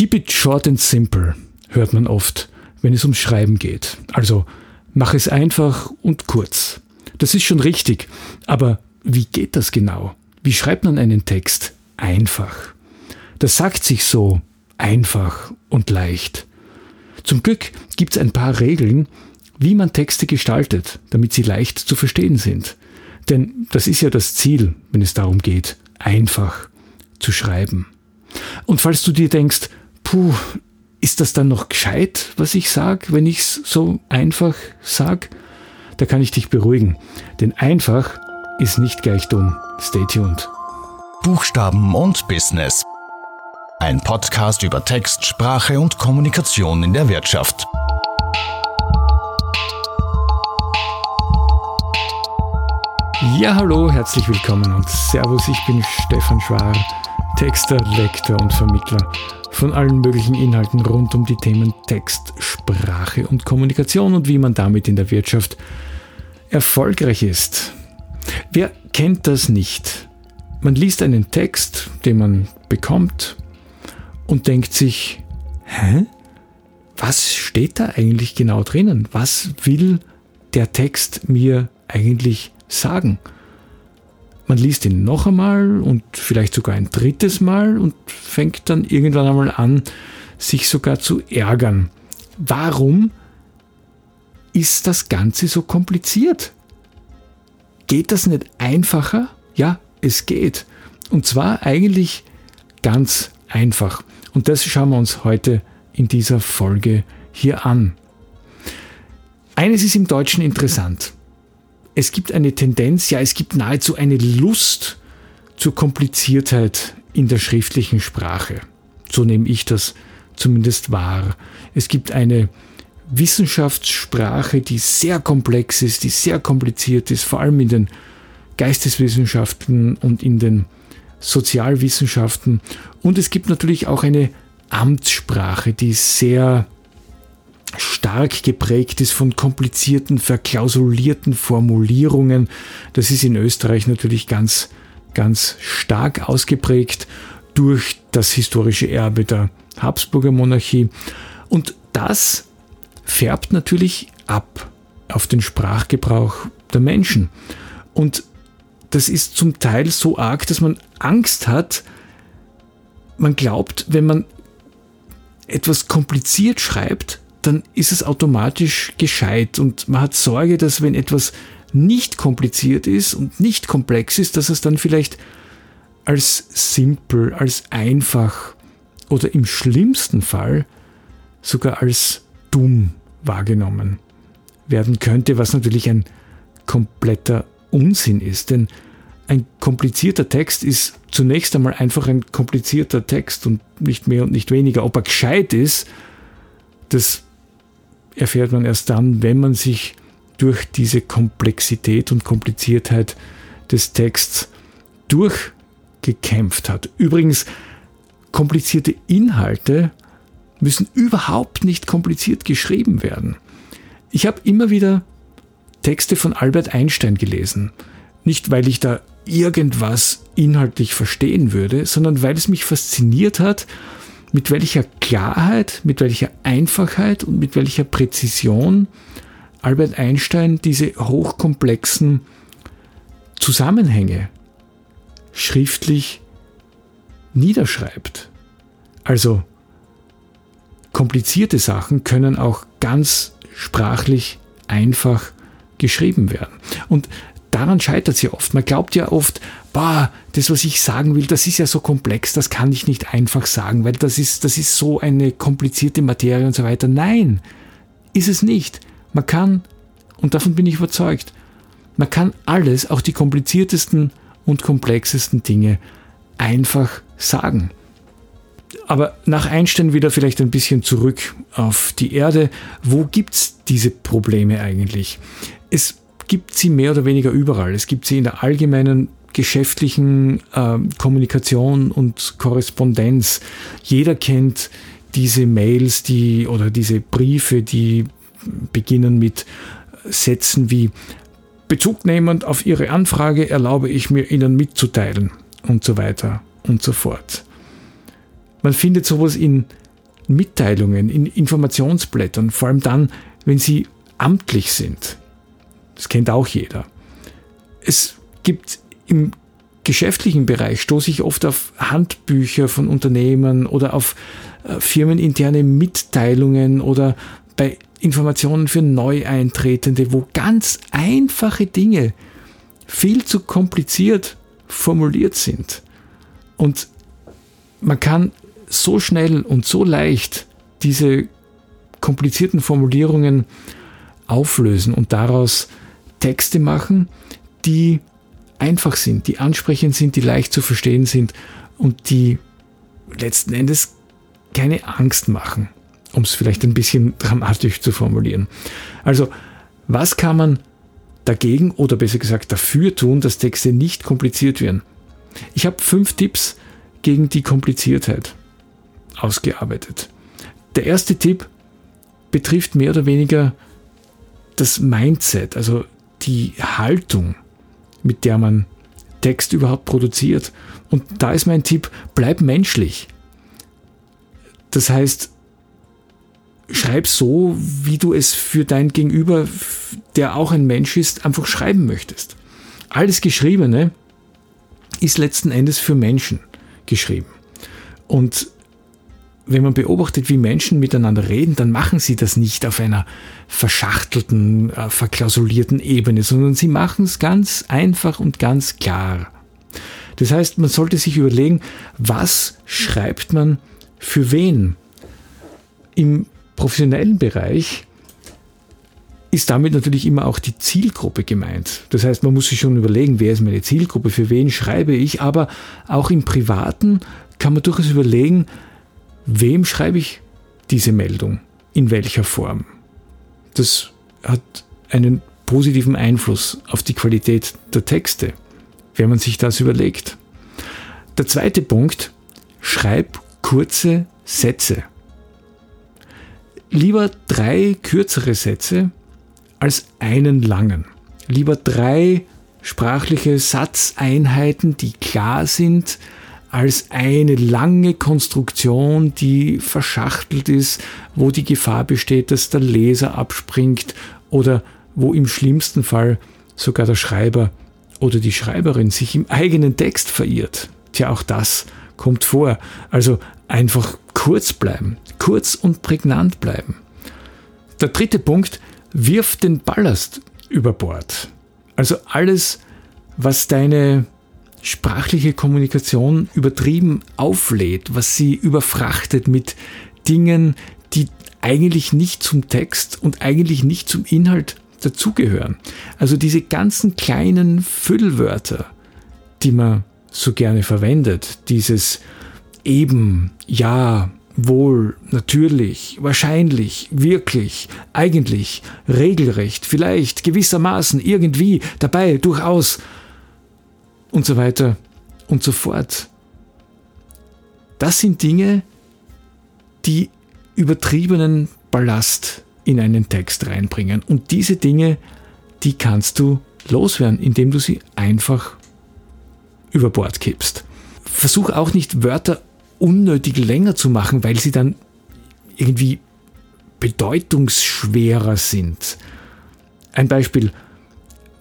Keep it short and simple, hört man oft, wenn es ums Schreiben geht. Also mach es einfach und kurz. Das ist schon richtig, aber wie geht das genau? Wie schreibt man einen Text einfach? Das sagt sich so einfach und leicht. Zum Glück gibt es ein paar Regeln, wie man Texte gestaltet, damit sie leicht zu verstehen sind. Denn das ist ja das Ziel, wenn es darum geht, einfach zu schreiben. Und falls du dir denkst, puh, ist das dann noch gescheit, was ich sage, wenn ich es so einfach sage? Da kann ich dich beruhigen. Denn einfach ist nicht gleich dumm. Stay tuned. Buchstaben und Business. Ein Podcast über Text, Sprache und Kommunikation in der Wirtschaft. Ja, hallo, herzlich willkommen und Servus, ich bin Stefan Schwar, Texter, Lektor und Vermittler von allen möglichen Inhalten rund um die Themen Text, Sprache und Kommunikation und wie man damit in der Wirtschaft erfolgreich ist. Wer kennt das nicht? Man liest einen Text, den man bekommt und denkt sich, hä? Was steht da eigentlich genau drinnen? Was will der Text mir eigentlich sagen? Man liest ihn noch einmal und vielleicht sogar ein drittes Mal und fängt dann irgendwann einmal an, sich sogar zu ärgern. Warum ist das Ganze so kompliziert? Geht das nicht einfacher? Ja, es geht. Und zwar eigentlich ganz einfach. Und das schauen wir uns heute in dieser Folge hier an. Eines ist im Deutschen interessant es gibt eine Tendenz, ja, es gibt nahezu eine Lust zur Kompliziertheit in der schriftlichen Sprache. So nehme ich das zumindest wahr. Es gibt eine Wissenschaftssprache, die sehr komplex ist, die sehr kompliziert ist, vor allem in den Geisteswissenschaften und in den Sozialwissenschaften. Und es gibt natürlich auch eine Amtssprache, die sehr stark geprägt ist von komplizierten, verklausulierten Formulierungen. Das ist in Österreich natürlich ganz, ganz stark ausgeprägt durch das historische Erbe der Habsburger Monarchie. Und das färbt natürlich ab auf den Sprachgebrauch der Menschen. Und das ist zum Teil so arg, dass man Angst hat. Man glaubt, wenn man etwas kompliziert schreibt, dann ist es automatisch gescheit und man hat Sorge, dass wenn etwas nicht kompliziert ist und nicht komplex ist, dass es dann vielleicht als simpel, als einfach oder im schlimmsten Fall sogar als dumm wahrgenommen werden könnte, was natürlich ein kompletter Unsinn ist. Denn ein komplizierter Text ist zunächst einmal einfach ein komplizierter Text und nicht mehr und nicht weniger. Ob er gescheit ist, das erfährt man erst dann, wenn man sich durch diese Komplexität und Kompliziertheit des Texts durchgekämpft hat. Übrigens, komplizierte Inhalte müssen überhaupt nicht kompliziert geschrieben werden. Ich habe immer wieder Texte von Albert Einstein gelesen. Nicht, weil ich da irgendwas inhaltlich verstehen würde, sondern weil es mich fasziniert hat, mit welcher Klarheit, mit welcher Einfachheit und mit welcher Präzision Albert Einstein diese hochkomplexen Zusammenhänge schriftlich niederschreibt. Also komplizierte Sachen können auch ganz sprachlich einfach geschrieben werden. Und daran scheitert es ja oft. Man glaubt ja oft, boah, das, was ich sagen will, das ist ja so komplex, das kann ich nicht einfach sagen, weil das ist, das ist so eine komplizierte Materie und so weiter. Nein, ist es nicht. Man kann, und davon bin ich überzeugt, man kann alles, auch die kompliziertesten und komplexesten Dinge, einfach sagen. Aber nach Einstein wieder vielleicht ein bisschen zurück auf die Erde. Wo gibt es diese Probleme eigentlich? Es gibt sie mehr oder weniger überall. Es gibt sie in der allgemeinen geschäftlichen äh, Kommunikation und Korrespondenz. Jeder kennt diese Mails, die oder diese Briefe, die beginnen mit Sätzen wie Bezug nehmend auf Ihre Anfrage erlaube ich mir Ihnen mitzuteilen und so weiter und so fort. Man findet sowas in Mitteilungen, in Informationsblättern, vor allem dann, wenn sie amtlich sind. Das kennt auch jeder. Es gibt im geschäftlichen Bereich stoße ich oft auf Handbücher von Unternehmen oder auf äh, firmeninterne Mitteilungen oder bei Informationen für Neueintretende, wo ganz einfache Dinge viel zu kompliziert formuliert sind. Und man kann so schnell und so leicht diese komplizierten Formulierungen auflösen und daraus Texte machen, die einfach sind, die ansprechend sind, die leicht zu verstehen sind und die letzten Endes keine Angst machen, um es vielleicht ein bisschen dramatisch zu formulieren. Also, was kann man dagegen oder besser gesagt dafür tun, dass Texte nicht kompliziert werden? Ich habe fünf Tipps gegen die Kompliziertheit ausgearbeitet. Der erste Tipp betrifft mehr oder weniger das Mindset, also die Haltung, mit der man Text überhaupt produziert. Und da ist mein Tipp, bleib menschlich. Das heißt, schreib so, wie du es für dein Gegenüber, der auch ein Mensch ist, einfach schreiben möchtest. Alles Geschriebene ist letzten Endes für Menschen geschrieben. Und wenn man beobachtet, wie Menschen miteinander reden, dann machen sie das nicht auf einer verschachtelten, äh, verklausulierten Ebene, sondern sie machen es ganz einfach und ganz klar. Das heißt, man sollte sich überlegen, was schreibt man für wen? Im professionellen Bereich ist damit natürlich immer auch die Zielgruppe gemeint. Das heißt, man muss sich schon überlegen, wer ist meine Zielgruppe, für wen schreibe ich, aber auch im Privaten kann man durchaus überlegen, wem schreibe ich diese Meldung, in welcher Form. Das hat einen positiven Einfluss auf die Qualität der Texte, wenn man sich das überlegt. Der zweite Punkt, schreib kurze Sätze. Lieber drei kürzere Sätze als einen langen. Lieber drei sprachliche Satzeinheiten, die klar sind, als eine lange Konstruktion, die verschachtelt ist, wo die Gefahr besteht, dass der Leser abspringt oder wo im schlimmsten Fall sogar der Schreiber oder die Schreiberin sich im eigenen Text verirrt. Tja, auch das kommt vor. Also einfach kurz bleiben, kurz und prägnant bleiben. Der dritte Punkt, wirf den Ballast über Bord. Also alles, was deine sprachliche Kommunikation übertrieben auflädt, was sie überfrachtet mit Dingen, die eigentlich nicht zum Text und eigentlich nicht zum Inhalt dazugehören. Also diese ganzen kleinen Füllwörter, die man so gerne verwendet, dieses eben, ja, wohl, natürlich, wahrscheinlich, wirklich, eigentlich, regelrecht, vielleicht, gewissermaßen, irgendwie, dabei, durchaus, und so weiter und so fort. Das sind Dinge, die übertriebenen Ballast in einen Text reinbringen. Und diese Dinge, die kannst du loswerden, indem du sie einfach über Bord kippst. Versuch auch nicht Wörter unnötig länger zu machen, weil sie dann irgendwie bedeutungsschwerer sind. Ein Beispiel.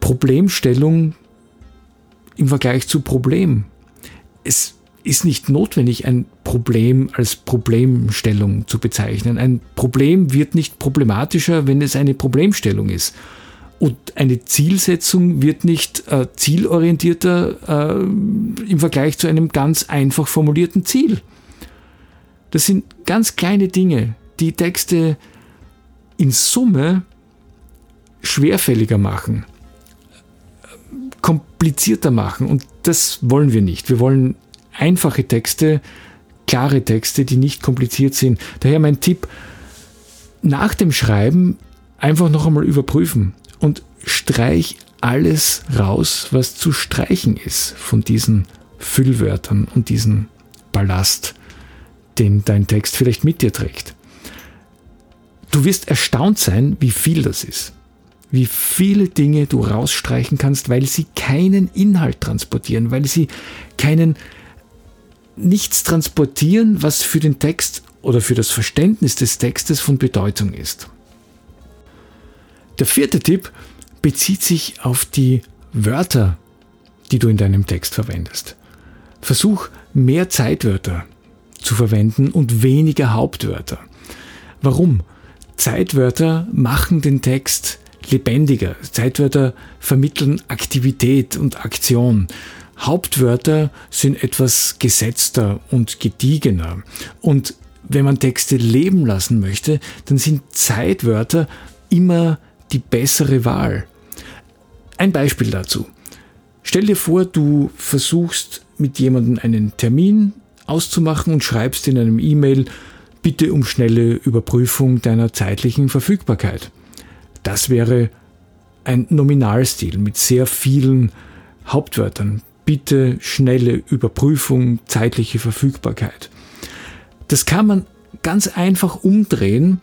Problemstellung im Vergleich zu Problem. Es ist nicht notwendig, ein Problem als Problemstellung zu bezeichnen. Ein Problem wird nicht problematischer, wenn es eine Problemstellung ist. Und eine Zielsetzung wird nicht äh, zielorientierter äh, im Vergleich zu einem ganz einfach formulierten Ziel. Das sind ganz kleine Dinge, die Texte in Summe schwerfälliger machen komplizierter machen. Und das wollen wir nicht. Wir wollen einfache Texte, klare Texte, die nicht kompliziert sind. Daher mein Tipp, nach dem Schreiben einfach noch einmal überprüfen und streich alles raus, was zu streichen ist von diesen Füllwörtern und diesem Ballast, den dein Text vielleicht mit dir trägt. Du wirst erstaunt sein, wie viel das ist wie viele Dinge du rausstreichen kannst, weil sie keinen Inhalt transportieren, weil sie keinen nichts transportieren, was für den Text oder für das Verständnis des Textes von Bedeutung ist. Der vierte Tipp bezieht sich auf die Wörter, die du in deinem Text verwendest. Versuch mehr Zeitwörter zu verwenden und weniger Hauptwörter. Warum? Zeitwörter machen den Text lebendiger. Zeitwörter vermitteln Aktivität und Aktion. Hauptwörter sind etwas gesetzter und gediegener. Und wenn man Texte leben lassen möchte, dann sind Zeitwörter immer die bessere Wahl. Ein Beispiel dazu. Stell dir vor, du versuchst mit jemandem einen Termin auszumachen und schreibst in einem E-Mail, bitte um schnelle Überprüfung deiner zeitlichen Verfügbarkeit. Das wäre ein Nominalstil mit sehr vielen Hauptwörtern. Bitte schnelle Überprüfung, zeitliche Verfügbarkeit. Das kann man ganz einfach umdrehen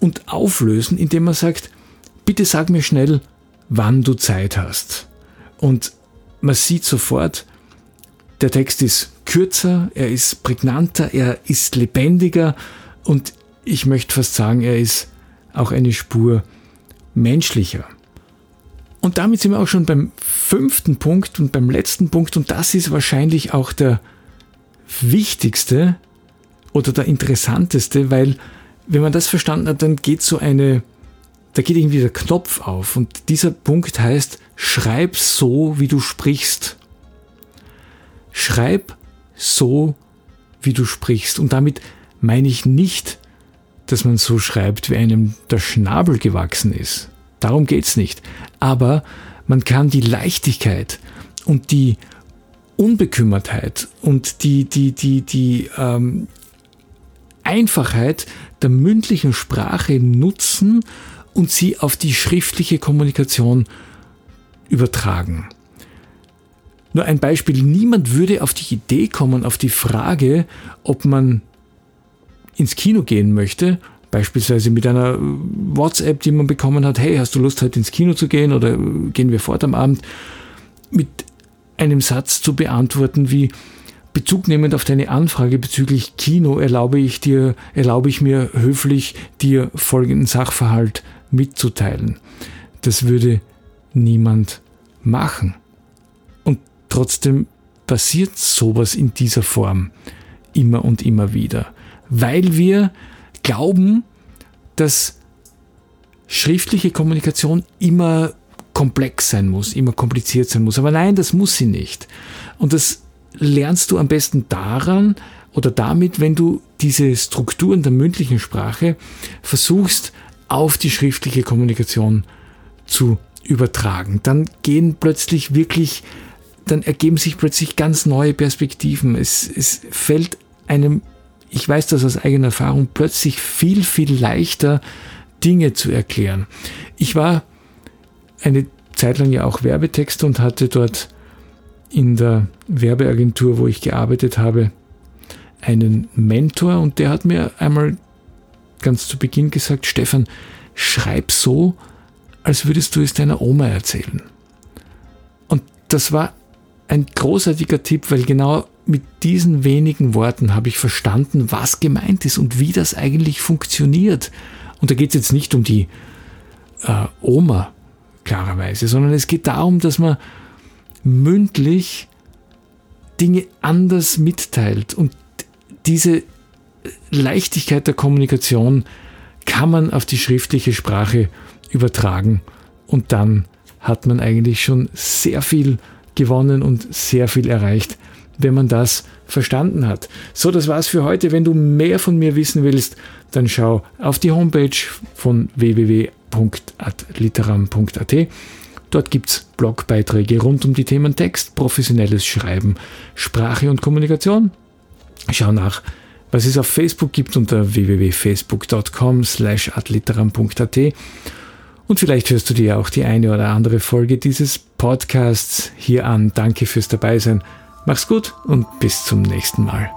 und auflösen, indem man sagt, bitte sag mir schnell, wann du Zeit hast. Und man sieht sofort, der Text ist kürzer, er ist prägnanter, er ist lebendiger und ich möchte fast sagen, er ist auch eine Spur menschlicher. Und damit sind wir auch schon beim fünften Punkt und beim letzten Punkt und das ist wahrscheinlich auch der wichtigste oder der interessanteste, weil wenn man das verstanden hat, dann geht so eine, da geht irgendwie der Knopf auf und dieser Punkt heißt, schreib so, wie du sprichst. Schreib so, wie du sprichst. Und damit meine ich nicht, dass man so schreibt, wie einem der Schnabel gewachsen ist. Darum geht's nicht. Aber man kann die Leichtigkeit und die Unbekümmertheit und die, die, die, die ähm, Einfachheit der mündlichen Sprache nutzen und sie auf die schriftliche Kommunikation übertragen. Nur ein Beispiel, niemand würde auf die Idee kommen, auf die Frage, ob man ins Kino gehen möchte, beispielsweise mit einer WhatsApp, die man bekommen hat, hey, hast du Lust heute ins Kino zu gehen oder gehen wir fort am Abend, mit einem Satz zu beantworten wie Bezug nehmend auf deine Anfrage bezüglich Kino erlaube ich dir, erlaube ich mir höflich dir folgenden Sachverhalt mitzuteilen. Das würde niemand machen. Trotzdem passiert sowas in dieser Form immer und immer wieder, weil wir glauben, dass schriftliche Kommunikation immer komplex sein muss, immer kompliziert sein muss. Aber nein, das muss sie nicht. Und das lernst du am besten daran oder damit, wenn du diese Strukturen der mündlichen Sprache versuchst, auf die schriftliche Kommunikation zu übertragen. Dann gehen plötzlich wirklich dann ergeben sich plötzlich ganz neue Perspektiven. Es, es fällt einem, ich weiß das aus eigener Erfahrung, plötzlich viel, viel leichter, Dinge zu erklären. Ich war eine Zeit lang ja auch Werbetexter und hatte dort in der Werbeagentur, wo ich gearbeitet habe, einen Mentor und der hat mir einmal ganz zu Beginn gesagt, Stefan, schreib so, als würdest du es deiner Oma erzählen. Und das war ein großartiger Tipp, weil genau mit diesen wenigen Worten habe ich verstanden, was gemeint ist und wie das eigentlich funktioniert. Und da geht es jetzt nicht um die äh, Oma, klarerweise, sondern es geht darum, dass man mündlich Dinge anders mitteilt. Und diese Leichtigkeit der Kommunikation kann man auf die schriftliche Sprache übertragen. Und dann hat man eigentlich schon sehr viel gewonnen und sehr viel erreicht, wenn man das verstanden hat. So, das war's für heute. Wenn du mehr von mir wissen willst, dann schau auf die Homepage von www.adliteram.at. Dort gibt's Blogbeiträge rund um die Themen Text, professionelles Schreiben, Sprache und Kommunikation. Schau nach, was es auf Facebook gibt unter www.facebook.com slash adliteram.at und vielleicht hörst du dir auch die eine oder andere Folge dieses Podcasts hier an. Danke fürs Dabeisein. Mach's gut und bis zum nächsten Mal.